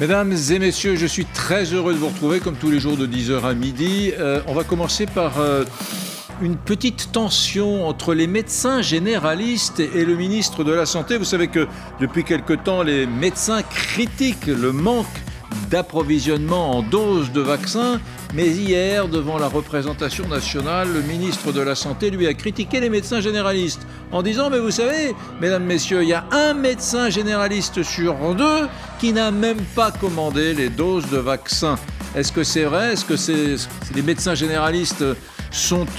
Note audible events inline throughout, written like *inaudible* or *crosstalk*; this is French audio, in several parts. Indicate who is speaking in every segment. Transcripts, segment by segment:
Speaker 1: Mesdames et messieurs, je suis très heureux de vous retrouver comme tous les jours de 10h à midi. Euh, on va commencer par euh, une petite tension entre les médecins généralistes et le ministre de la Santé. Vous savez que depuis quelque temps, les médecins critiquent le manque d'approvisionnement en doses de vaccins. Mais hier, devant la représentation nationale, le ministre de la Santé lui a critiqué les médecins généralistes en disant, mais vous savez, mesdames, messieurs, il y a un médecin généraliste sur deux qui n'a même pas commandé les doses de vaccins. Est-ce que c'est vrai? Est-ce que c'est les médecins généralistes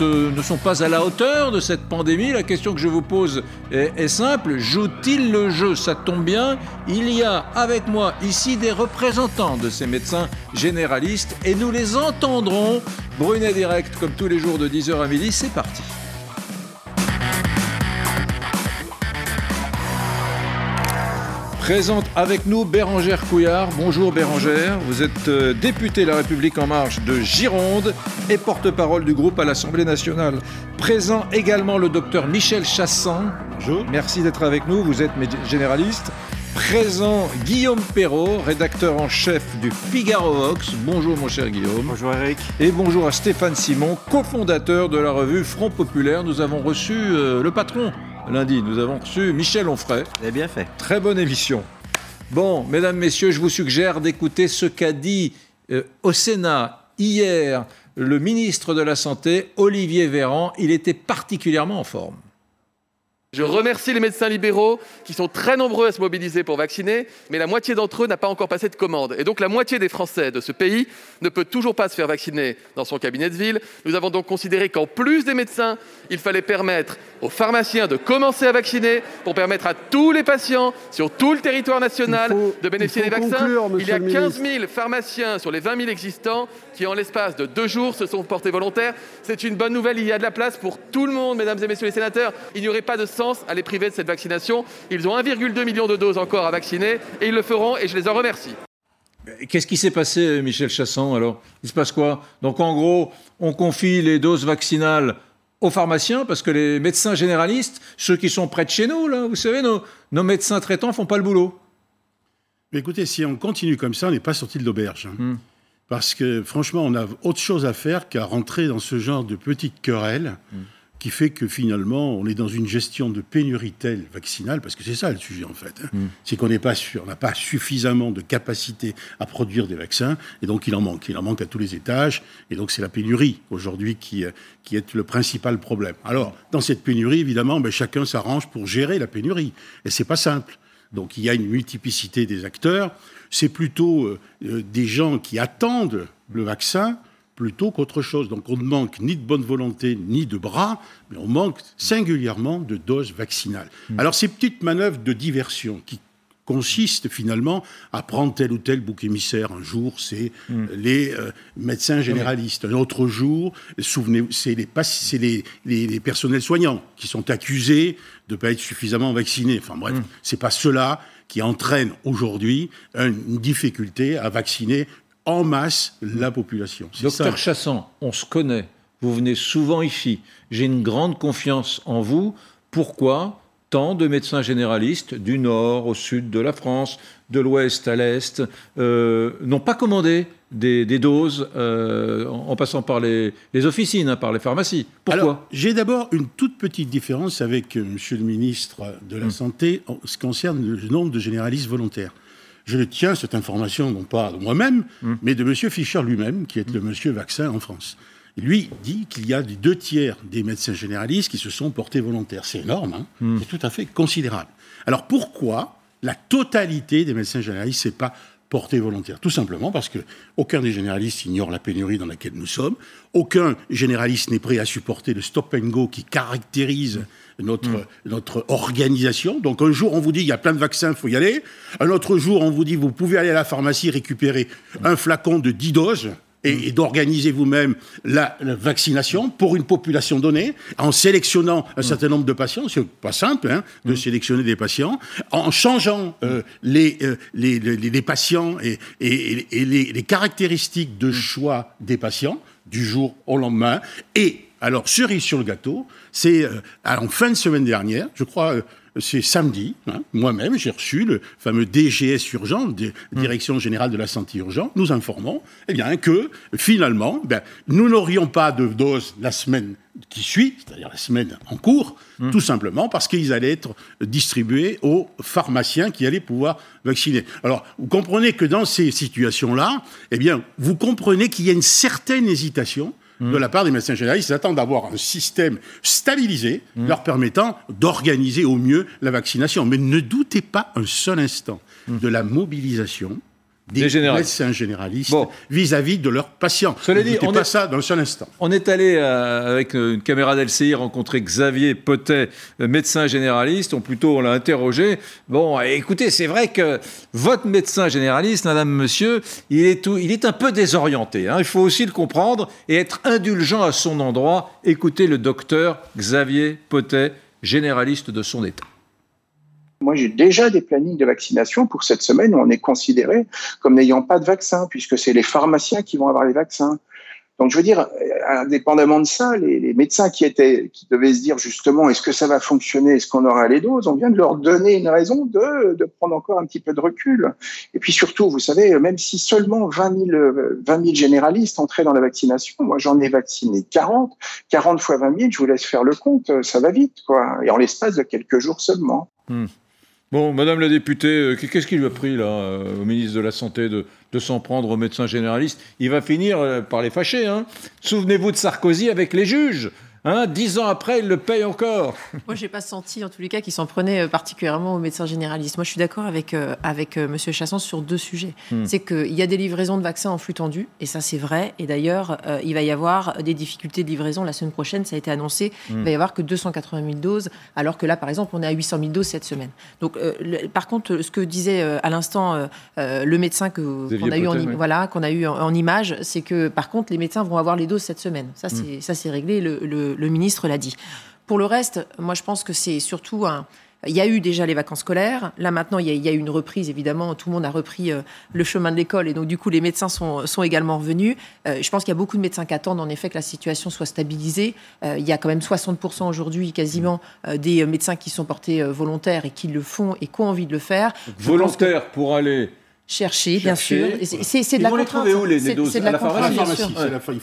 Speaker 1: euh, ne sont pas à la hauteur de cette pandémie La question que je vous pose est, est simple. Joue-t-il le jeu? Ça tombe bien. Il y a avec moi ici des représentants de ces médecins généralistes et nous les entendrons. Brunet Direct, comme tous les jours de 10h à midi, c'est parti. Présente avec nous Bérangère Couillard. Bonjour Bérangère, vous êtes euh, députée La République En Marche de Gironde et porte-parole du groupe à l'Assemblée nationale. Présent également le docteur Michel Chassan. Bonjour. Merci d'être avec nous, vous êtes généraliste. Présent Guillaume Perrault, rédacteur en chef du Figaro Vox. Bonjour mon cher Guillaume.
Speaker 2: Bonjour Eric.
Speaker 1: Et bonjour à Stéphane Simon, cofondateur de la revue Front Populaire. Nous avons reçu euh, le patron lundi, nous avons reçu Michel Onfray.
Speaker 2: Vous avez bien fait.
Speaker 1: Très bonne émission. Bon, mesdames, messieurs, je vous suggère d'écouter ce qu'a dit euh, au Sénat hier le ministre de la Santé, Olivier Véran. Il était particulièrement en forme.
Speaker 3: Je remercie les médecins libéraux qui sont très nombreux à se mobiliser pour vacciner, mais la moitié d'entre eux n'a pas encore passé de commande. Et donc la moitié des Français de ce pays ne peut toujours pas se faire vacciner dans son cabinet de ville. Nous avons donc considéré qu'en plus des médecins, il fallait permettre aux pharmaciens de commencer à vacciner pour permettre à tous les patients sur tout le territoire national de bénéficier des vaccins. il y a 15 000 pharmaciens sur les 20 000 existants qui, en l'espace de deux jours, se sont portés volontaires. C'est une bonne nouvelle. Il y a de la place pour tout le monde, mesdames et messieurs les sénateurs. Il n'y aurait pas de à les priver de cette vaccination. Ils ont 1,2 million de doses encore à vacciner et ils le feront et je les en remercie.
Speaker 1: Qu'est-ce qui s'est passé, Michel Chassan, alors? Il se passe quoi? Donc, en gros, on confie les doses vaccinales aux pharmaciens parce que les médecins généralistes, ceux qui sont près de chez nous, là, vous savez, nos, nos médecins traitants font pas le boulot.
Speaker 4: Mais écoutez, si on continue comme ça, on n'est pas sorti de l'auberge. Hein. Hmm. Parce que franchement, on a autre chose à faire qu'à rentrer dans ce genre de petites querelles. Hmm qui fait que finalement, on est dans une gestion de pénurie telle vaccinale, parce que c'est ça le sujet en fait, hein. mm. c'est qu'on n'est pas sûr, on n'a pas suffisamment de capacité à produire des vaccins, et donc il en manque, il en manque à tous les étages, et donc c'est la pénurie aujourd'hui qui, euh, qui est le principal problème. Alors, dans cette pénurie, évidemment, ben, chacun s'arrange pour gérer la pénurie, et c'est pas simple. Donc il y a une multiplicité des acteurs, c'est plutôt euh, euh, des gens qui attendent le vaccin, plutôt qu'autre chose. Donc on ne manque ni de bonne volonté ni de bras, mais on manque singulièrement de doses vaccinales. Hmm. Alors ces petites manœuvres de diversion qui consistent finalement à prendre tel ou tel bouc émissaire. Un jour, c'est hmm. les euh, médecins généralistes. Un autre jour, souvenez c'est les, les, les, personnels soignants qui sont accusés de ne pas être suffisamment vaccinés. Enfin bref, hmm. c'est pas cela qui entraîne aujourd'hui une difficulté à vacciner en masse la population.
Speaker 1: Docteur Chassan, on se connaît. Vous venez souvent ici. J'ai une grande confiance en vous. Pourquoi? Tant de médecins généralistes du nord au sud de la France, de l'ouest à l'est, euh, n'ont pas commandé des, doses euh, en, passant par les, officines, hein, par les pharmacies. Pourquoi
Speaker 4: J'ai d'abord une toute petite différence avec euh, Monsieur le ministre de la hum. Santé en ce qui concerne le nombre de généralistes volontaires je tiens cette information non pas de moi-même, hmm. mais de M. Fischer lui-même, qui est le monsieur vaccin en France. Lui dit qu'il y a deux tiers des médecins généralistes qui se sont portés volontaires. C'est énorme, hein hmm. c'est tout à fait considérable. Alors pourquoi la totalité des médecins généralistes ne s'est pas porté volontaire? Tout simplement parce que aucun des généralistes ignore la pénurie dans laquelle nous sommes, aucun généraliste n'est prêt à supporter le stop and go qui caractérise notre, mm. notre organisation. Donc un jour, on vous dit, il y a plein de vaccins, il faut y aller. Un autre jour, on vous dit, vous pouvez aller à la pharmacie récupérer un flacon de 10 doses. Et, mm. d'organiser vous-même la, vaccination pour une population donnée, en sélectionnant un mm. certain nombre de patients, c'est pas simple hein, de sélectionner des patients, en changeant euh, les, euh, les, les, patients et, et, et les, caractéristiques de choix des patients du jour au lendemain, et alors, cerise sur le gâteau, c'est euh, en fin de semaine dernière, je crois, euh, c'est samedi, hein, moi-même, j'ai reçu le fameux DGS urgent,
Speaker 1: Hmm.
Speaker 4: Direction Générale de la Santé Urgent, nous informons eh bien, que finalement, ben, nous n'aurions pas de dose la semaine qui suit, c'est-à-dire la semaine en cours,
Speaker 1: Hmm.
Speaker 4: tout simplement parce qu'ils allaient être distribués aux pharmaciens qui allaient pouvoir vacciner. Alors, vous comprenez que dans ces situations-là, eh bien, vous comprenez qu'il y a une certaine hésitation de la part des médecins généralistes. Ils attendent d'avoir un système stabilisé leur permettant d'organiser au mieux la vaccination. Mais ne doutez pas un seul instant de la mobilisation des,
Speaker 1: Des
Speaker 4: médecins généralistes
Speaker 1: Bon.
Speaker 4: vis-à-vis de leurs patients.
Speaker 1: Cela dit, on
Speaker 4: pas
Speaker 1: est-
Speaker 4: ça d'un seul instant.
Speaker 1: On est allé euh, avec une caméra d'LCI rencontrer Xavier Potet, euh, médecin généraliste. On plutôt on l'a interrogé. Bon, écoutez, c'est vrai que votre médecin généraliste, madame, monsieur, il est tout, il est un peu désorienté. hein. Il faut aussi le comprendre et être indulgent à son endroit. Écoutez le docteur Xavier Potet, généraliste de son état.
Speaker 2: Moi, j'ai déjà des plannings de vaccination pour cette semaine où on est considéré comme n'ayant pas de vaccin, puisque c'est les pharmaciens qui vont avoir les vaccins. Donc, je veux dire, euh, indépendamment de ça, les, médecins qui étaient, qui devaient se dire justement, est-ce que ça va fonctionner, est-ce qu'on aura les doses, on vient de leur donner une raison de, de prendre encore un petit peu de recul. Et puis surtout, vous savez, même si seulement 20 000, euh, 20 000 généralistes entraient dans la vaccination, moi j'en ai vacciné 40, 40 fois 20 000, je vous laisse faire le compte, euh, ça va vite, quoi. Et en l'espace de quelques jours seulement.
Speaker 1: Bon, Madame la députée, euh, qu'est-ce qui lui a pris là, euh, au ministre de la Santé de, s'en prendre aux médecins généralistes Il va finir euh, par les fâcher. Hein. Souvenez-vous de Sarkozy avec les juges. Hein. Dix ans après, il le paye encore. *laughs*
Speaker 5: Moi, j'ai pas senti, en tous les cas, qu'il s'en prenait euh, particulièrement aux médecins généralistes. Moi, je suis d'accord avec, euh, avec euh, Monsieur Chasson sur deux sujets.
Speaker 1: Hmm.
Speaker 5: C'est qu'il y a des livraisons de vaccins en flux tendu, et ça, c'est vrai. Et d'ailleurs, euh, il va y avoir des difficultés de livraison la semaine prochaine, ça a été annoncé.
Speaker 1: Hmm.
Speaker 5: Il va y avoir que 280 000 doses, alors que là, par exemple, on est à 800 000 doses cette semaine. Donc, le- par contre, ce que disait à l'instant le médecin qu'on a eu en
Speaker 1: oui.
Speaker 5: voilà qu'on a eu en, en image, c'est que par contre, les médecins vont avoir les doses cette semaine. Ça, c'est ça, c'est réglé. Le, le- le ministre l'a dit. Pour le reste, moi, je pense que c'est surtout un. Il y a eu déjà les vacances scolaires. Là, maintenant, il y a, eu une reprise, évidemment. Tout le monde a repris euh, le chemin de l'école. Et donc, du coup, les médecins sont, également revenus. Euh, je pense qu'il y a beaucoup de médecins qui attendent, en effet, que la situation soit stabilisée. Euh, il y a quand même 60% aujourd'hui, quasiment, des médecins qui sont portés volontaires et qui le font et qui ont envie de le faire. Je pense que
Speaker 1: Volontaire pour aller.
Speaker 5: Chercher, bien sûr. C'est- de
Speaker 1: Ils
Speaker 5: la
Speaker 1: vont les trouver où, les- doses
Speaker 5: C'est de
Speaker 1: À
Speaker 5: la
Speaker 1: pharmacie,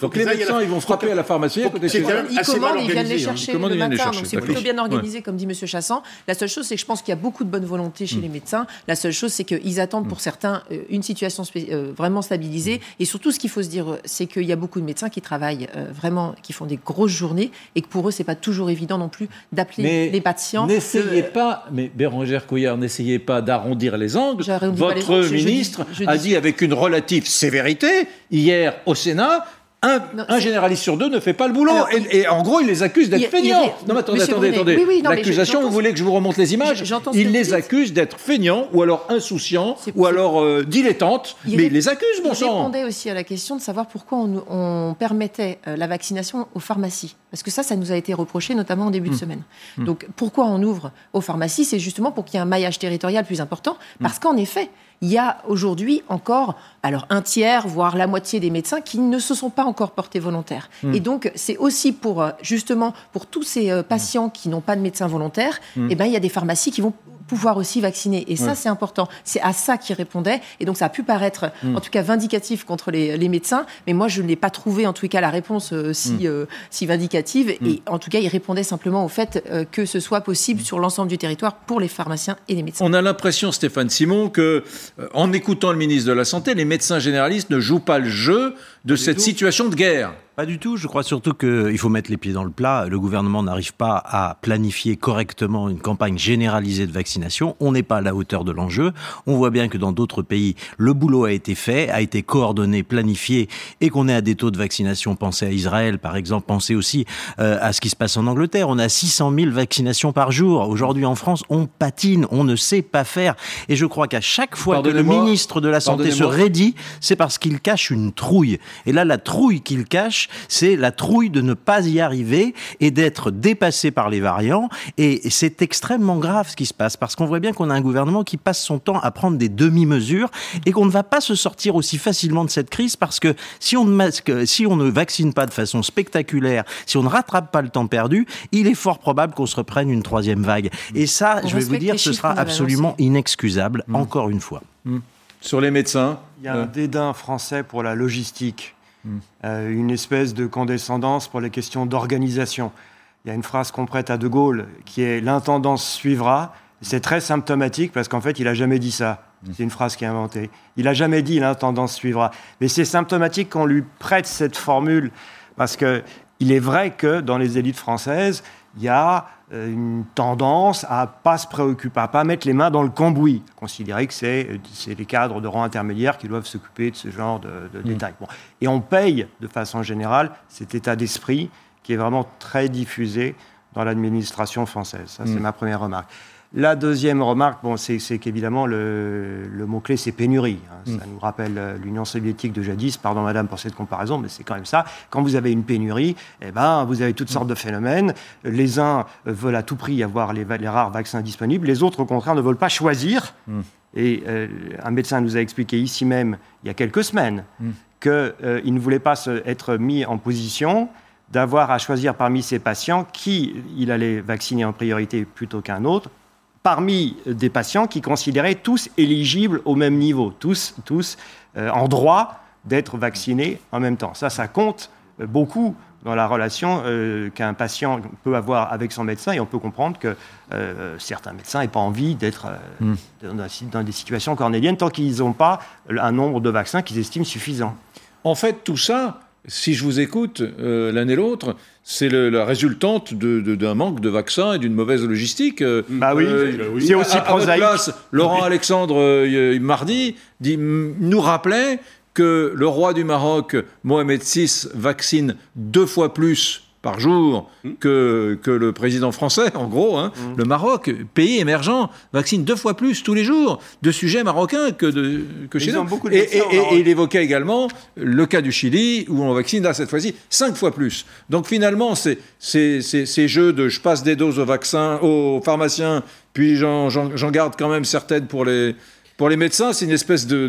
Speaker 1: Donc les médecins, ils vont frapper à la pharmacie à côté de
Speaker 4: c'est
Speaker 1: chez
Speaker 4: quand
Speaker 1: eux.
Speaker 4: même
Speaker 5: Ils
Speaker 4: assez mal
Speaker 5: ils viennent les
Speaker 4: hein.
Speaker 5: chercher
Speaker 1: Ils commandent,
Speaker 5: le
Speaker 1: ils viennent les
Speaker 5: matin,
Speaker 1: chercher,
Speaker 5: donc c'est plutôt bien organisé, comme dit M. Chassan. La seule chose, c'est que je pense qu'il y a beaucoup de bonne volonté chez les médecins. La seule chose, c'est qu'ils attendent pour certains euh, une situation euh, vraiment stabilisée. Et surtout, ce qu'il faut se dire, euh, c'est qu'il y a beaucoup de médecins qui travaillent vraiment, qui font des grosses journées, et que pour eux, c'est pas toujours évident non plus d'appeler les patients.
Speaker 1: N'essayez pas, mais Bérangère Couillard, n'essayez pas d'arrondir les angles. Votre
Speaker 5: dis-
Speaker 1: ministre
Speaker 5: je
Speaker 1: a dit avec une relative sévérité hier au Sénat. Un,
Speaker 5: Non,
Speaker 1: un
Speaker 5: c'est-
Speaker 1: généraliste sur deux ne fait pas le boulot.
Speaker 5: Alors,
Speaker 1: et, et en gros, il les accuse d'être
Speaker 5: Il- il
Speaker 1: feignants. non, mais attendez,
Speaker 5: Monsieur
Speaker 1: attendez,
Speaker 5: Brunet,
Speaker 1: attendez.
Speaker 5: oui, oui,
Speaker 1: L'accusation, vous voulez que je vous remonte les images Il les accuse d'être feignants ou alors insouciants ou alors euh, dilettantes.
Speaker 5: Il
Speaker 1: mais
Speaker 5: ré-
Speaker 1: il les accuse, bon
Speaker 5: Il
Speaker 1: sang.
Speaker 5: répondait aussi à la question de savoir pourquoi on, on permettait euh, la vaccination aux pharmacies. Parce que ça, ça nous a été reproché, notamment en
Speaker 1: Mmh.
Speaker 5: début de semaine. Donc, pourquoi on ouvre aux pharmacies? C'est justement pour qu'il y ait un maillage territorial plus important.
Speaker 1: Mmh.
Speaker 5: Parce qu'en effet, il y a aujourd'hui encore alors un tiers, voire la moitié des médecins qui ne se sont pas encore portés volontaires.
Speaker 1: Mmh.
Speaker 5: Et donc, c'est aussi pour, euh, justement, pour tous ces euh, patients qui n'ont pas de médecin volontaire, eh ben, il y a des pharmacies qui vont pouvoir aussi vacciner. Et ça.
Speaker 1: Ouais.
Speaker 5: c'est important. C'est à ça qu'il répondait. Et donc, ça a pu paraître,
Speaker 1: Mmh.
Speaker 5: en tout cas, vindicatif contre les, les médecins. Mais moi, je ne l'ai pas trouvé, en tout cas, la réponse euh, si,
Speaker 1: Mmh.
Speaker 5: euh, si vindicative. Et en tout cas, il répondait simplement au fait euh, que ce soit possible sur l'ensemble du territoire pour les pharmaciens et les médecins.
Speaker 1: On a l'impression, Stéphane Simon, que en écoutant le ministre de la Santé, les médecins généralistes ne jouent pas le jeu de cette
Speaker 6: tout.
Speaker 1: situation de guerre.
Speaker 6: Pas du tout. Je crois surtout qu'il faut mettre les pieds dans le plat. Le gouvernement n'arrive pas à planifier correctement une campagne généralisée de vaccination. On n'est pas à la hauteur de l'enjeu. On voit bien que dans d'autres pays, le boulot a été fait, a été coordonné, planifié, et qu'on est à des taux de vaccination. Pensez à Israël, par exemple. Pensez aussi euh, à ce qui se passe en Angleterre. On a 600 000 vaccinations par jour. Aujourd'hui, en France, on patine, on ne sait pas faire. Et je crois qu'à chaque fois que le ministre de la Santé se raidit, c'est parce qu'il cache une trouille. Et là, la trouille qu'il cache, c'est la trouille de ne pas y arriver et d'être dépassé par les variants. Et c'est extrêmement grave ce qui se passe parce qu'on voit bien qu'on a un gouvernement qui passe son temps à prendre des demi-mesures et qu'on ne va pas se sortir aussi facilement de cette crise parce que si on ne, masque, si on ne vaccine pas de façon spectaculaire, si on ne rattrape pas le temps perdu, il est fort probable qu'on se reprenne une troisième vague. Et ça, je vais vous dire, ce sera absolument inexcusable, mmh. encore une fois.
Speaker 1: Mmh. Sur les médecins
Speaker 7: Il y a un euh. dédain français pour la logistique, mmh. euh, une espèce de condescendance pour les questions d'organisation. Il y a une phrase qu'on prête à De Gaulle qui est L'intendance suivra. C'est très symptomatique parce qu'en fait, il n'a jamais dit ça. C'est une phrase qui est inventée. Il n'a jamais dit l'intendance suivra. Mais c'est symptomatique qu'on lui prête cette formule parce qu'il est vrai que dans les élites françaises, il y a une tendance à pas se préoccuper, à pas mettre les mains dans le cambouis, considérer que c'est les cadres de rang intermédiaire qui doivent s'occuper de ce genre de, mm. détails. Et on paye de façon générale cet état d'esprit qui est vraiment très diffusé dans l'administration française. Ça, c'est mm. ma première remarque. La deuxième remarque, bon, c'est qu'évidemment, le, mot-clé, c'est pénurie. Hein. Ça mm. nous rappelle euh, l'Union soviétique de jadis. Pardon, madame, pour cette comparaison, mais c'est quand même ça. Quand vous avez une pénurie, eh ben, vous avez toutes sortes de phénomènes. Les uns veulent à tout prix avoir les, rares vaccins disponibles. Les autres, au contraire, ne veulent pas choisir. Mm. Et euh, un médecin nous a expliqué ici même, il y a quelques semaines, mm. qu'il euh, ne voulait pas être mis en position d'avoir à choisir parmi ses patients qui il allait vacciner en priorité plutôt qu'un autre parmi des patients qui considéraient tous éligibles au même niveau, tous, tous euh, en droit d'être vaccinés en même temps. Ça, ça compte euh, beaucoup dans la relation euh, qu'un patient peut avoir avec son médecin et on peut comprendre que certains médecins n'aient pas envie d'être hmm. dans, des situations cornéliennes tant qu'ils n'ont pas un nombre de vaccins qu'ils estiment suffisant.
Speaker 1: En fait, tout ça, si je vous écoute euh, l'un et l'autre, c'est la résultante d'un manque de vaccins et d'une mauvaise logistique. Euh,
Speaker 7: bah oui,
Speaker 1: euh, c'est aussi prosaïque. Laurent Alexandre, mardi, dit, nous rappelait que le roi du Maroc, Mohamed VI, vaccine deux fois plus par jour hmm. que, que le président français, en gros. Hein. Hmm. Le Maroc, pays émergent, vaccine deux fois plus tous les jours de sujets marocains que, de, que chez nous. Et, il évoquait également le cas du Chili, où on vaccine, là, cette fois-ci, cinq fois plus. Donc finalement, c'est ces jeux de je passe des doses aux vaccins, aux pharmaciens, puis j'en garde quand même certaines pour les pour les médecins, c'est une espèce de,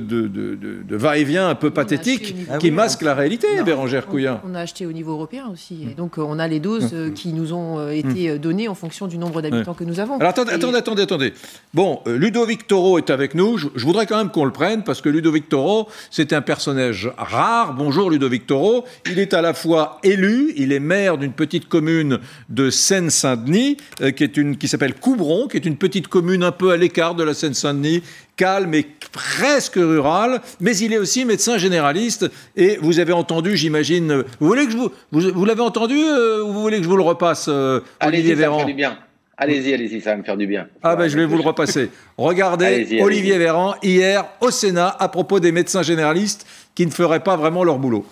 Speaker 1: va-et-vient un peu pathétique qui masque la réalité, Bérangère Couillard.
Speaker 5: On, a acheté au niveau européen aussi. Et donc, euh, on a les doses euh, qui nous ont euh, été données en fonction du nombre d'habitants que nous avons.
Speaker 1: Alors, attendez, attendez, attendez, Bon, Ludovic Toro est avec nous. Je, voudrais quand même qu'on le prenne parce que Ludovic Toro, c'est un personnage rare. Bonjour, Ludovic Toro. Il est à la fois élu, il est maire d'une petite commune de Seine-Saint-Denis, qui, qui s'appelle Coubron, qui est une petite commune un peu à l'écart de la Seine-Saint-Denis, calme et presque rural, mais il est aussi médecin généraliste. Et vous avez entendu, j'imagine, vous voulez que je vous, vous, l'avez entendu euh, ou vous voulez que je vous le repasse, euh, Olivier Véran
Speaker 8: du bien. Allez-y, allez-y, ça va me faire du bien.
Speaker 1: Ah ben, je vais vous le repasser. Regardez Olivier Véran hier au Sénat à propos des médecins généralistes qui ne feraient pas vraiment leur boulot.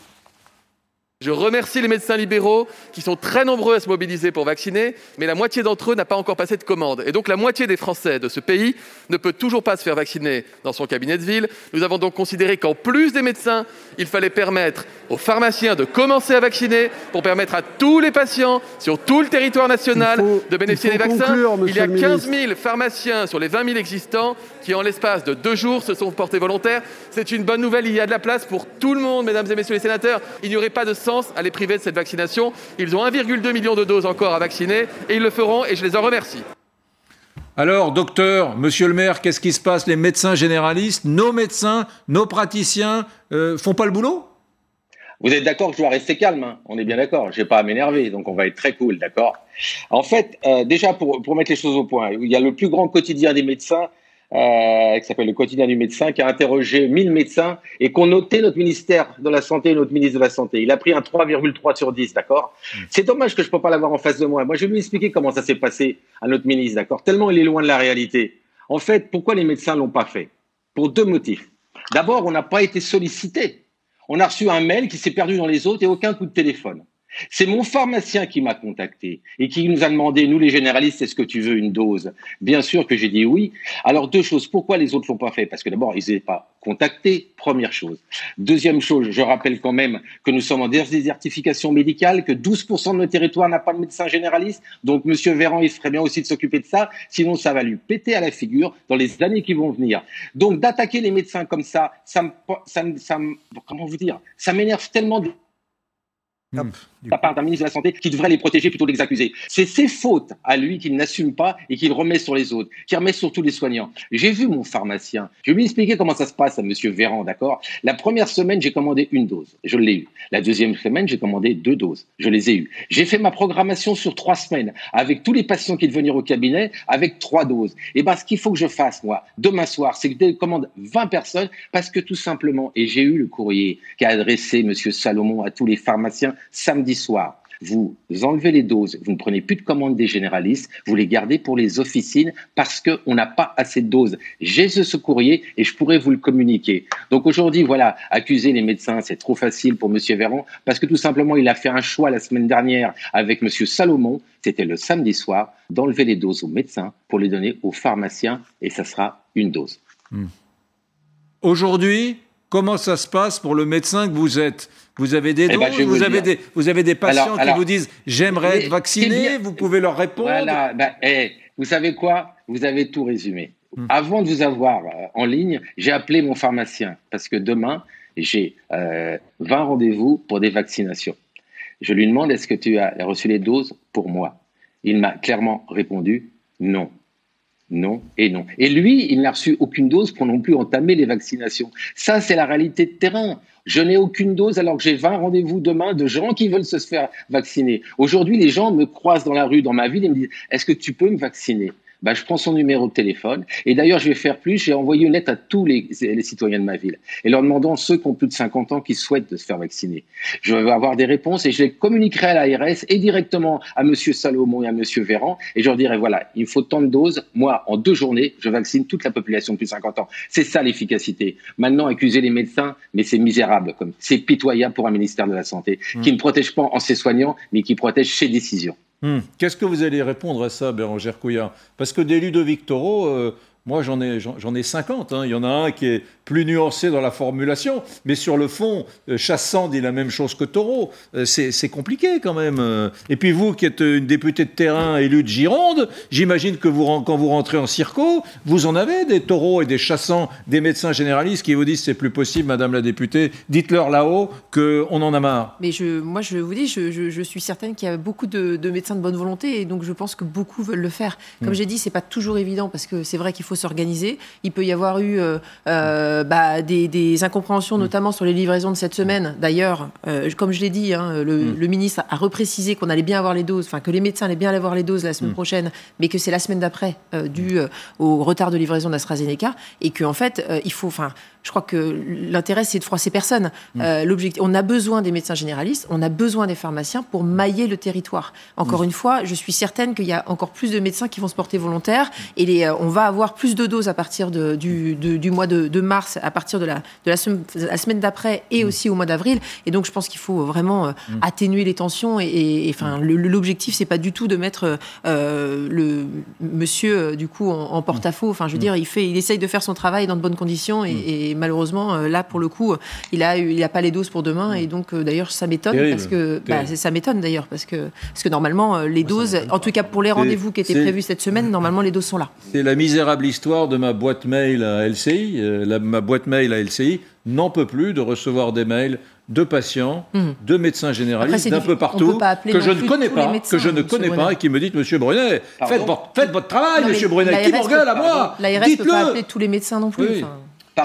Speaker 3: Je remercie les médecins libéraux qui sont très nombreux à se mobiliser pour vacciner, mais la moitié d'entre eux n'a pas encore passé de commande. Et donc la moitié des Français de ce pays ne peut toujours pas se faire vacciner dans son cabinet de ville. Nous avons donc considéré qu'en plus des médecins, il fallait permettre aux pharmaciens de commencer à vacciner pour permettre à tous les patients sur tout le territoire national de bénéficier des vaccins. il y a 15 000 pharmaciens sur les 20 000 existants qui, en l'espace de deux jours, se sont portés volontaires. C'est une bonne nouvelle. Il y a de la place pour tout le monde, mesdames et messieurs les sénateurs. Il n'y aurait pas de à les priver de cette vaccination. Ils ont 1,2 million de doses encore à vacciner et ils le feront et je les en remercie.
Speaker 1: Alors, docteur, monsieur le maire, qu'est-ce qui se passe? Les médecins généralistes, nos médecins, nos praticiens euh, font pas le boulot?
Speaker 8: Vous êtes d'accord que je dois rester calme hein? On est bien d'accord. Je n'ai pas à m'énerver, donc on va être très cool, d'accord? En fait, euh, déjà pour, pour mettre les choses au point, il y a le plus grand quotidien des médecins euh, qui s'appelle le quotidien du médecin, qui a interrogé 1000 médecins et qu'on noté notre ministère de la Santé et notre ministre de la Santé. Il a pris un 3,3 sur 10, d'accord? Mmh. C'est dommage que je ne peux pas l'avoir en face de moi. Moi, je vais lui expliquer comment ça s'est passé à notre ministre, d'accord? Tellement il est loin de la réalité. En fait, pourquoi les médecins l'ont pas fait? Pour deux motifs. D'abord, on n'a pas été sollicité. On a reçu un mail qui s'est perdu dans les autres et aucun coup de téléphone. C'est mon pharmacien qui m'a contacté et qui nous a demandé, nous les généralistes, est-ce que tu veux une dose? Bien sûr que j'ai dit oui. Alors deux choses, pourquoi les autres l'ont pas fait? Parce que d'abord, ils n'étaient pas contactés, première chose. Deuxième chose, je rappelle quand même que nous sommes en désertification médicale, que 12% de nos territoires n'a pas de médecin généraliste. Donc Monsieur Véran, il ferait bien aussi de s'occuper de ça, sinon ça va lui péter à la figure dans les années qui vont venir. Donc d'attaquer les médecins comme ça, ça me, ça me, comment vous dire, ça m'énerve tellement. De la part d'un ministre de la Santé qui devrait les protéger plutôt que les accuser. C'est ses fautes à lui qu'il n'assume pas et qu'il remet sur les autres, qu'il remet sur tous les soignants. J'ai vu mon pharmacien. Je vais lui expliquer comment ça se passe à Monsieur Véran, d'accord? La première semaine, j'ai commandé une dose. Je l'ai eu. La deuxième semaine, j'ai commandé deux doses. Je les ai eues. J'ai fait ma programmation sur trois semaines avec tous les patients qui devaient venir au cabinet avec trois doses. Et ben, ce qu'il faut que je fasse, moi, demain soir, c'est que je commande 20 personnes parce que tout simplement, et j'ai eu le courrier qu'a adressé Monsieur Salomon à tous les pharmaciens samedi soir. Vous enlevez les doses, vous ne prenez plus de commandes des généralistes, vous les gardez pour les officines parce qu'on n'a pas assez de doses. J'ai ce courrier et je pourrais vous le communiquer. Donc aujourd'hui, voilà, accuser les médecins, c'est trop facile pour M. Véran parce que tout simplement, il a fait un choix la semaine dernière avec M. Salomon, c'était le samedi soir, d'enlever les doses aux médecins pour les donner aux pharmaciens et ça sera une dose.
Speaker 1: Aujourd'hui, comment ça se passe pour le médecin que vous êtes? Vous avez des eh ben, doses, vous, avez des, vous avez des patients qui vous disent j'aimerais être vacciné, vous pouvez leur répondre.
Speaker 8: Voilà, ben, eh, vous savez quoi? Vous avez tout résumé. Hmm. Avant de vous avoir euh, en ligne, j'ai appelé mon pharmacien parce que demain, j'ai 20 euh, rendez-vous pour des vaccinations. Je lui demande est-ce que tu as reçu les doses pour moi? Il m'a clairement répondu non non et non. Et lui, il n'a reçu aucune dose pour non plus entamer les vaccinations. Ça, c'est la réalité de terrain. Je n'ai aucune dose alors que j'ai 20 rendez-vous demain de gens qui veulent se faire vacciner. Aujourd'hui, les gens me croisent dans la rue, dans ma ville, et me disent, est-ce que tu peux me vacciner? Bah, je prends son numéro de téléphone. Et d'ailleurs, je vais faire plus. J'ai envoyé une lettre à tous les, les, citoyens de ma ville et leur demandant ceux qui ont plus de 50 ans qui souhaitent se faire vacciner. Je vais avoir des réponses et je les communiquerai à l'ARS et directement à Monsieur Salomon et à Monsieur Véran et je leur dirai voilà, il faut tant de doses. Moi, en deux journées, je vaccine toute la population de plus de 50 ans. C'est ça l'efficacité. Maintenant, accuser les médecins, mais c'est misérable. comme C'est pitoyable pour un ministère de la Santé mmh. qui ne protège pas en ses soignants, mais qui protège ses décisions.
Speaker 1: Hmm. Qu'est-ce que vous allez répondre à ça, Bérangère Couillard? Parce que des Ludovic Toro, euh, moi j'en ai, j'en ai 50. Hein. Il y en a un qui est plus nuancé dans la formulation, mais sur le fond, euh, Chassand dit la même chose que Taureau. Euh, c'est compliqué quand même. Euh. Et puis vous, qui êtes une députée de terrain élue de Gironde, j'imagine que vous, quand vous rentrez en circo, vous en avez des taureaux et des chassants, des médecins généralistes qui vous disent c'est plus possible, Madame la députée, dites-leur là-haut qu'on en a marre.
Speaker 5: Mais je, moi, je vous dis, je, suis certaine qu'il y a beaucoup de, médecins de bonne volonté et donc je pense que beaucoup veulent le faire. Comme hmm. j'ai dit, c'est pas toujours évident parce que c'est vrai qu'il faut s'organiser. Il peut y avoir eu euh, bah, des, incompréhensions, mm. notamment sur les livraisons de cette semaine. D'ailleurs, euh, comme je l'ai dit, hein, mm. le, ministre a reprécisé qu'on allait bien avoir les doses, enfin que les médecins allaient bien avoir les doses la semaine mm. prochaine, mais que c'est la semaine d'après, euh, dû au retard de livraison d'AstraZeneca, et qu'en fait, il faut, enfin, je crois que l'intérêt, c'est de froisser personne. Mm. Euh, l'objectif, on a besoin des médecins généralistes, on a besoin des pharmaciens pour mailler le territoire. Encore mm. une fois, je suis certaine qu'il y a encore plus de médecins qui vont se porter volontaires et les, euh, on va avoir plus de doses à partir de, du, du, mois de, mars, à partir de la, de la, semaine, d'après et mm. aussi au mois d'avril. Et donc, je pense qu'il faut vraiment euh, atténuer les tensions. Et, enfin, l'objectif, c'est pas du tout de mettre le monsieur du coup en, porte-à-faux. Enfin, je veux dire, il fait, il essaye de faire son travail dans de bonnes conditions et malheureusement, euh, là, pour le coup, il a, il a pas les doses pour demain. Et donc, euh, d'ailleurs, ça m'étonne parce que bah, ça m'étonne d'ailleurs parce que parce que normalement, euh, les doses, en tout cas pour les rendez-vous qui étaient prévus cette semaine, normalement, les doses sont là.
Speaker 1: C'est la misérable histoire de ma boîte mail à LCI. ma boîte mail à LCI n'en peut plus de recevoir des mails de patients, hmm. de médecins généralistes d'un peu partout que je ne connais pas, que je ne connais pas et qui me disent Monsieur Brunet, faites votre, travail, Monsieur Brunet, qui m'engueule à moi
Speaker 5: L'ARS ne peut pas appeler tous les médecins non plus.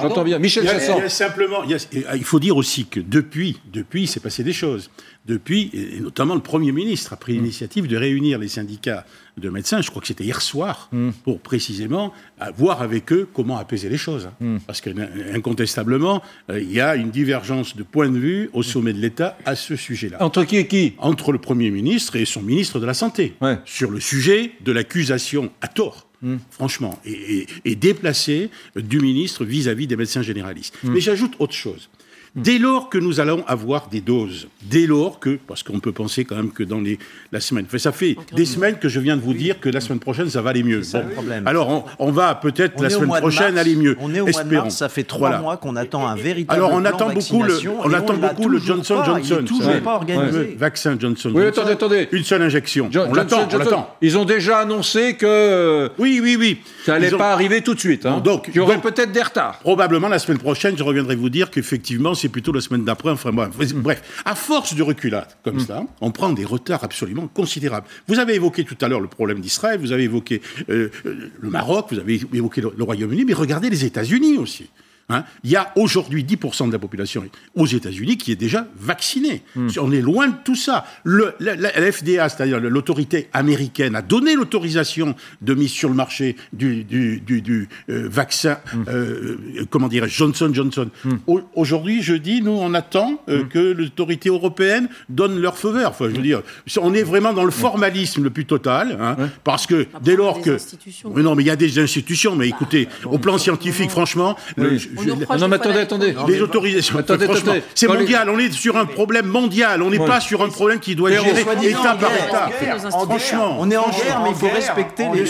Speaker 1: J'entends bien. Michel
Speaker 4: il simplement, il, faut dire aussi que depuis, depuis, il s'est passé des choses. Depuis, et notamment le Premier ministre a pris mm. l'initiative de réunir les syndicats de médecins, je crois que c'était hier soir, mm. pour précisément voir avec eux comment apaiser les choses. Mm. Parce qu'incontestablement, euh, il y a une divergence de point de vue au sommet de l'État à ce sujet-là.
Speaker 1: Entre qui et qui?
Speaker 4: Entre le Premier ministre et son ministre de la Santé, sur le sujet de l'accusation à tort Hmm. franchement, et, déplacé du ministre vis-à-vis des médecins généralistes. Hmm. Mais j'ajoute autre chose. Dès lors que nous allons avoir des doses, dès lors que, parce qu'on peut penser quand même que dans les, la semaine, ça fait des semaines que je viens de vous dire que la semaine prochaine, ça va aller mieux.
Speaker 6: Le problème.
Speaker 4: Alors, on, va peut-être la semaine prochaine
Speaker 6: mars,
Speaker 4: aller mieux.
Speaker 6: On est au mois de
Speaker 4: Espérons.
Speaker 6: mars, ça fait trois
Speaker 4: Voilà.
Speaker 6: mois qu'on attend un véritable
Speaker 4: Alors, on
Speaker 6: plan
Speaker 4: attend beaucoup le, on attend beaucoup le Johnson
Speaker 6: pas. Il est
Speaker 4: Johnson.
Speaker 6: toujours pas organisé.
Speaker 4: Le vaccin Johnson
Speaker 1: Oui,
Speaker 4: Johnson.
Speaker 1: attendez, attendez.
Speaker 4: Une seule injection.
Speaker 1: Jo-
Speaker 4: on l'attend,
Speaker 1: Johnson,
Speaker 4: on
Speaker 1: Johnson,
Speaker 4: l'attend.
Speaker 1: Ils ont déjà annoncé que
Speaker 4: Oui, oui, oui.
Speaker 1: ça allait
Speaker 4: Ils ont-
Speaker 1: pas arriver tout de suite. Hein.
Speaker 4: Bon, donc-
Speaker 1: Il y aurait peut-être des retards.
Speaker 4: Probablement la semaine prochaine, je reviendrai vous dire qu'effectivement, c'est plutôt la semaine d'après. Enfin, bref,
Speaker 1: Mm.
Speaker 4: bref, à force de reculade comme ça, on prend des retards absolument considérables. Vous avez évoqué tout à l'heure le problème d'Israël, vous avez évoqué euh, euh, le Maroc, vous avez évoqué le, le Royaume-Uni, mais regardez les États-Unis aussi. Hein. Il y a aujourd'hui 10% de la population aux États-Unis qui est déjà vaccinée.
Speaker 1: Mm.
Speaker 4: On est loin de tout ça. Le, la, la- la FDA, c'est-à-dire l'autorité américaine, a donné l'autorisation de mise sur le marché du, du, du- du, euh, vaccin,
Speaker 1: Mm.
Speaker 4: euh, euh, comment dirais Johnson Johnson. Au- Aujourd'hui, je dis, nous, on attend euh, que l'autorité européenne donne leur feu vert. Enfin, je veux dire, on est vraiment dans le formalisme le plus total, hein, parce que dès lors
Speaker 5: des
Speaker 4: que...
Speaker 5: institutions.
Speaker 4: Oui, non, mais il y a des institutions, mais écoutez, au plan scientifique, franchement, le- je-
Speaker 5: On nous
Speaker 4: je-
Speaker 5: reproche
Speaker 1: Non, mais attendez, attendez.
Speaker 4: les autorisations.
Speaker 1: Attendez,
Speaker 4: franchement,
Speaker 1: attendez.
Speaker 4: c'est mondial. On est sur un problème mondial. On n'est pas sur un problème qui doit étape
Speaker 6: en
Speaker 4: par
Speaker 5: institutions.
Speaker 4: Franchement,
Speaker 6: On est en guerre, mais il faut respecter les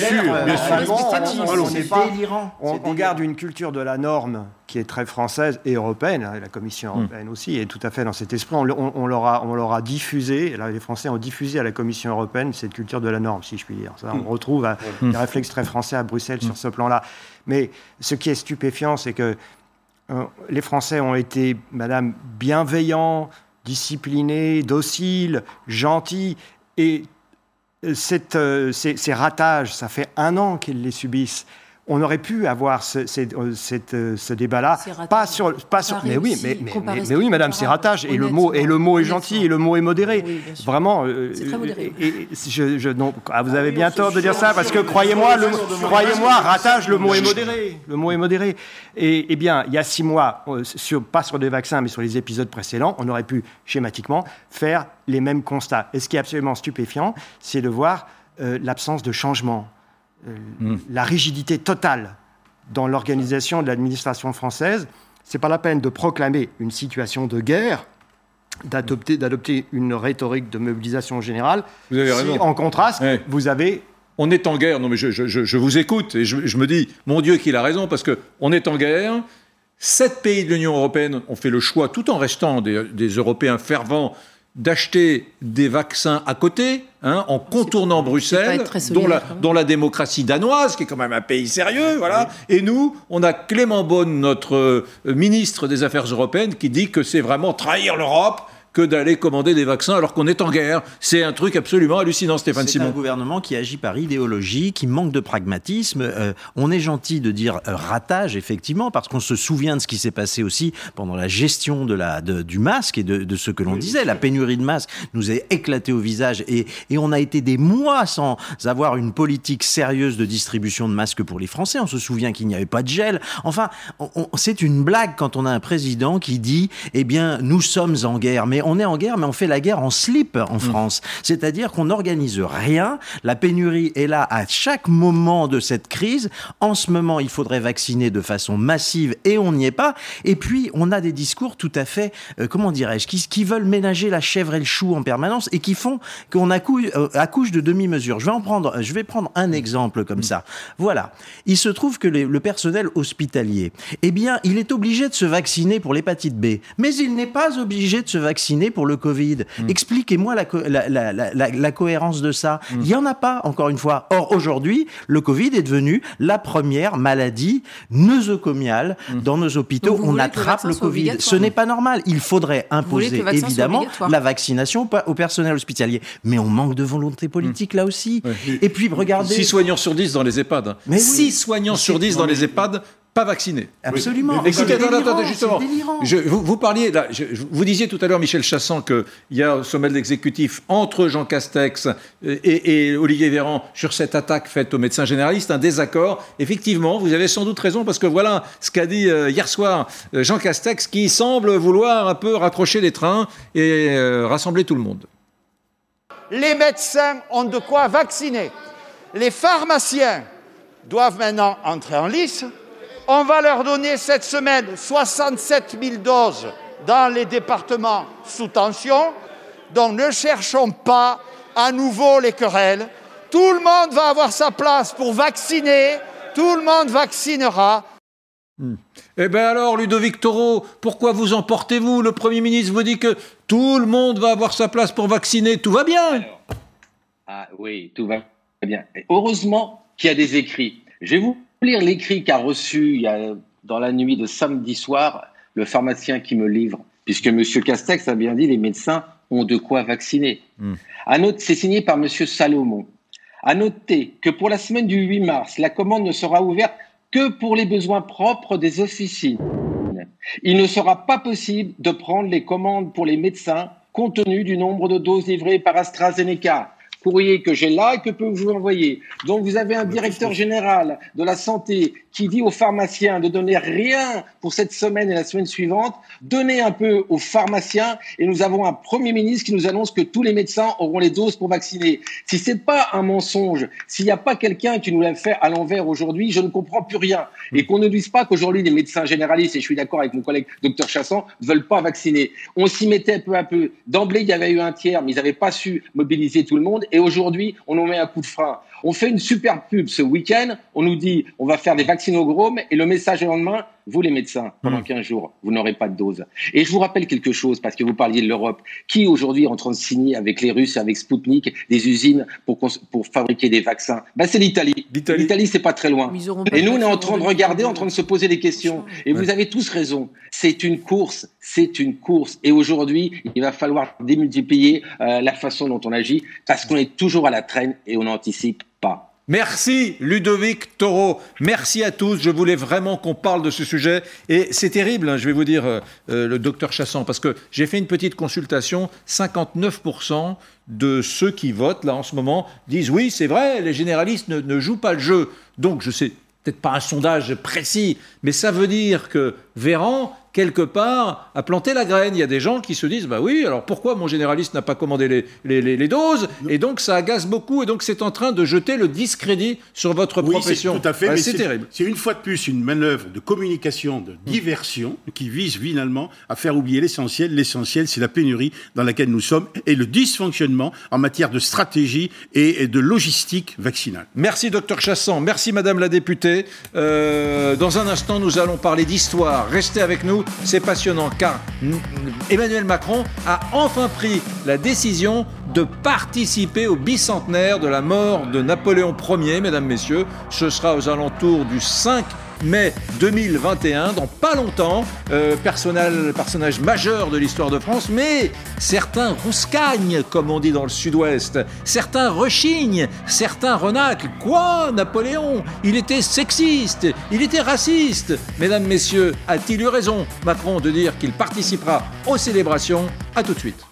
Speaker 6: délirant.
Speaker 7: On, garde une culture de la norme qui est très française et européenne. hein, La Commission européenne aussi est tout à fait dans cet esprit. On, on- on leur a, on leur a diffusé, là, les Français ont diffusé à la Commission européenne cette culture de la norme, si je puis dire. Ça, on retrouve euh, des réflexes très français à Bruxelles sur ce plan-là. Mais ce qui est stupéfiant, c'est que euh, les Français ont été, madame, bienveillants, disciplinés, dociles, gentils. Et euh, euh, ces ratages, ça fait un an qu'ils les subissent. On aurait pu avoir ce, euh, euh, ce débat-là, pas sur, pas sur,
Speaker 5: comparer
Speaker 7: mais oui, mais, mais,
Speaker 5: comparer
Speaker 7: mais-
Speaker 5: ce
Speaker 7: mais oui, madame, c'est ratage et le mot et le mot est gentil et le mot est modéré.
Speaker 5: Oui.
Speaker 7: Vraiment, euh,
Speaker 5: C'est très modéré.
Speaker 7: et- et- je, je- non, ah, vous avez bien tort de dire ça parce que croyez-moi, croyez-moi, ratage, le mot est modéré. Le mot est modéré. Et eh bien, il y a six mois, euh, sur, pas sur des vaccins, mais sur les épisodes précédents, on aurait pu schématiquement faire les mêmes constats. Et ce qui est absolument stupéfiant, c'est de voir euh, l'absence de changement, euh, la rigidité totale dans l'organisation de l'administration française. C'est pas la peine de proclamer une situation de guerre, d'adopter, d'adopter une rhétorique de mobilisation générale.
Speaker 1: Vous avez
Speaker 7: si,
Speaker 1: raison.
Speaker 7: en contraste,
Speaker 1: Ouais.
Speaker 7: vous avez
Speaker 1: On est en guerre. Non, mais je, je- vous écoute et je, je me dis, mon Dieu, qu'il a raison, parce que on est en guerre. Sept pays de l'Union européenne ont fait le choix, tout en restant des, des Européens fervents, d'acheter des vaccins à côté, hein, en contournant Bruxelles, dont la,
Speaker 5: même.
Speaker 1: dont la démocratie danoise, qui est quand même un pays sérieux, voilà. Et nous, on a Clément Beaune, notre euh, ministre des Affaires européennes, qui dit que c'est vraiment trahir l'Europe que d'aller commander des vaccins alors qu'on est en guerre. C'est un truc absolument hallucinant, Stéphane
Speaker 6: C'est un
Speaker 1: Simon.
Speaker 6: gouvernement qui agit par idéologie, qui manque de pragmatisme. Euh, on est gentil de dire euh, ratage, effectivement, parce qu'on se souvient de ce qui s'est passé aussi pendant la gestion de la, de- du masque et de, de ce que l'on disait. La pénurie de masques nous a éclaté au visage et, et on a été des mois sans avoir une politique sérieuse de distribution de masques pour les Français. On se souvient qu'il n'y avait pas de gel. Enfin, on- on- c'est une blague quand on a un président qui dit, eh bien, nous sommes en guerre. Mais on est en guerre, mais on fait la guerre en slip en France. C'est-à-dire qu'on n'organise rien. La pénurie est là à chaque moment de cette crise. En ce moment, il faudrait vacciner de façon massive et on n'y est pas. Et puis, on a des discours tout à fait, euh, comment dirais-je, qui, qui veulent ménager la chèvre et le chou en permanence et qui font qu'on accouche, euh, accouche de demi-mesures. Je vais en prendre, je vais prendre un exemple comme ça. Voilà. Il se trouve que les- le personnel hospitalier, eh bien, il est obligé de se vacciner pour l'hépatite B, mais il n'est pas obligé de se vacciner pour le Covid. Expliquez-moi la, co- la- la- la- la- la cohérence de ça. Il n'y en a pas, encore une fois. Or, aujourd'hui, le Covid est devenu la première maladie nosocomiale dans nos hôpitaux. On attrape le Covid. Ce n'est pas normal. Il faudrait imposer, évidemment, la vaccination au personnel hospitalier. Mais on manque de volonté politique là aussi.
Speaker 1: Ouais.
Speaker 6: Et puis, regardez.
Speaker 1: 6 soignants sur 10 dans les EHPAD.
Speaker 6: Mais oui.
Speaker 1: 6 soignants sur 10 dans les EHPAD pas vaccinés.
Speaker 6: Absolument.
Speaker 1: Attendez,
Speaker 6: délirant,
Speaker 1: attendez, justement.
Speaker 6: c'est délirant.
Speaker 1: Je- vous, vous parliez, là, je- je- vous disiez tout à l'heure, Michel Chassan, qu'il y a au sommet de l'exécutif entre Jean Castex et, et Olivier Véran sur cette attaque faite aux médecins généralistes, un désaccord. Effectivement, vous avez sans doute raison, parce que voilà ce qu'a dit euh, hier soir euh, Jean Castex, qui semble vouloir un peu raccrocher les trains et euh, rassembler tout le monde.
Speaker 9: Les médecins ont de quoi vacciner. Les pharmaciens doivent maintenant entrer en lice. On va leur donner cette semaine 67 000 doses dans les départements sous tension. Donc ne cherchons pas à nouveau les querelles. Tout le monde va avoir sa place pour vacciner, tout le monde vaccinera.
Speaker 1: Hmm. Eh bien alors, Ludovic Toro, pourquoi vous emportez-vous? Le Premier ministre vous dit que tout le monde va avoir sa place pour vacciner, tout va bien
Speaker 8: Ah oui, tout va bien. heureusement qu'il y a des écrits. Je vais vous lire l'écrit qu'a reçu il y a, dans la nuit de samedi soir le pharmacien qui me livre, puisque M. Castex a bien dit les médecins ont de quoi vacciner. Hmm. C'est signé par M. Salomon. À noter que pour la semaine du 8 mars, la commande ne sera ouverte que pour les besoins propres des officines. Il ne sera pas possible de prendre les commandes pour les médecins compte tenu du nombre de doses livrées par AstraZeneca courrier que j'ai là et que peut vous envoyer. Donc vous avez un directeur général de la santé qui dit aux pharmaciens de donner rien pour cette semaine et la semaine suivante, donnez un peu aux pharmaciens et nous avons un premier ministre qui nous annonce que tous les médecins auront les doses pour vacciner. Si c'est pas un mensonge, s'il n'y a pas quelqu'un qui nous l'a fait à l'envers aujourd'hui, je ne comprends plus rien. Et qu'on ne dise pas qu'aujourd'hui les médecins généralistes, et je suis d'accord avec mon collègue docteur Chassan, ne veulent pas vacciner. On s'y mettait peu à peu. D'emblée, il y avait eu un tiers, mais ils n'avaient pas su mobiliser tout le monde. Et aujourd'hui, on nous met un coup de frein. On fait une super pub ce week-end, on nous dit on va faire des vaccinogrammes et le message le lendemain, vous les médecins, pendant 15 hmm. jours, vous n'aurez pas de dose. Et je vous rappelle quelque chose, parce que vous parliez de l'Europe. Qui aujourd'hui est en train de signer avec les Russes, avec Sputnik, des usines pour, pour fabriquer des vaccins? Ben, C'est l'Italie. L'Italie, c'est pas très loin. Et nous, on est en train de regarder, en train de se poser des questions. Et vous avez tous raison. C'est une course, c'est une course. Et aujourd'hui, il va falloir démultiplier euh, la façon dont on agit, parce qu'on est toujours à la traîne et on n'anticipe
Speaker 1: Merci Ludovic Toro. Merci à tous. Je voulais vraiment qu'on parle de ce sujet. Et c'est terrible, hein, je vais vous dire, euh, euh, le docteur Chassan, parce que j'ai fait une petite consultation. 59% de ceux qui votent là en ce moment disent oui, c'est vrai, les généralistes ne, ne jouent pas le jeu. Donc je sais, peut-être pas un sondage précis, mais ça veut dire que Véran quelque part, à planter la graine. Il y a des gens qui se disent, bah oui, alors pourquoi mon généraliste n'a pas commandé les, les, doses? Et donc ça agace beaucoup, et donc c'est en train de jeter le discrédit sur votre
Speaker 4: oui,
Speaker 1: profession.
Speaker 4: Tout à fait, c'est terrible. C'est une fois de plus une manœuvre de communication, de diversion, qui vise finalement à faire oublier l'essentiel. L'essentiel, c'est la pénurie dans laquelle nous sommes et le dysfonctionnement en matière de stratégie et de logistique vaccinale.
Speaker 1: Merci, docteur Chassan. Merci, madame la députée. Euh, dans un instant, nous allons parler d'histoire. Restez avec nous c'est passionnant car Emmanuel Macron a enfin pris la décision de participer au bicentenaire de la mort de Napoléon Ier, mesdames, messieurs. Ce sera aux alentours du 5 mai 2021, dans pas longtemps, euh, personnage, personnage majeur de l'histoire de France, mais certains rouscagnent, comme on dit dans le sud-ouest, certains rechignent, certains renaclent. Quoi, Napoléon Il était sexiste, il était raciste. Mesdames, Messieurs, a-t-il eu raison, Macron, de dire qu'il participera aux célébrations? À tout de suite.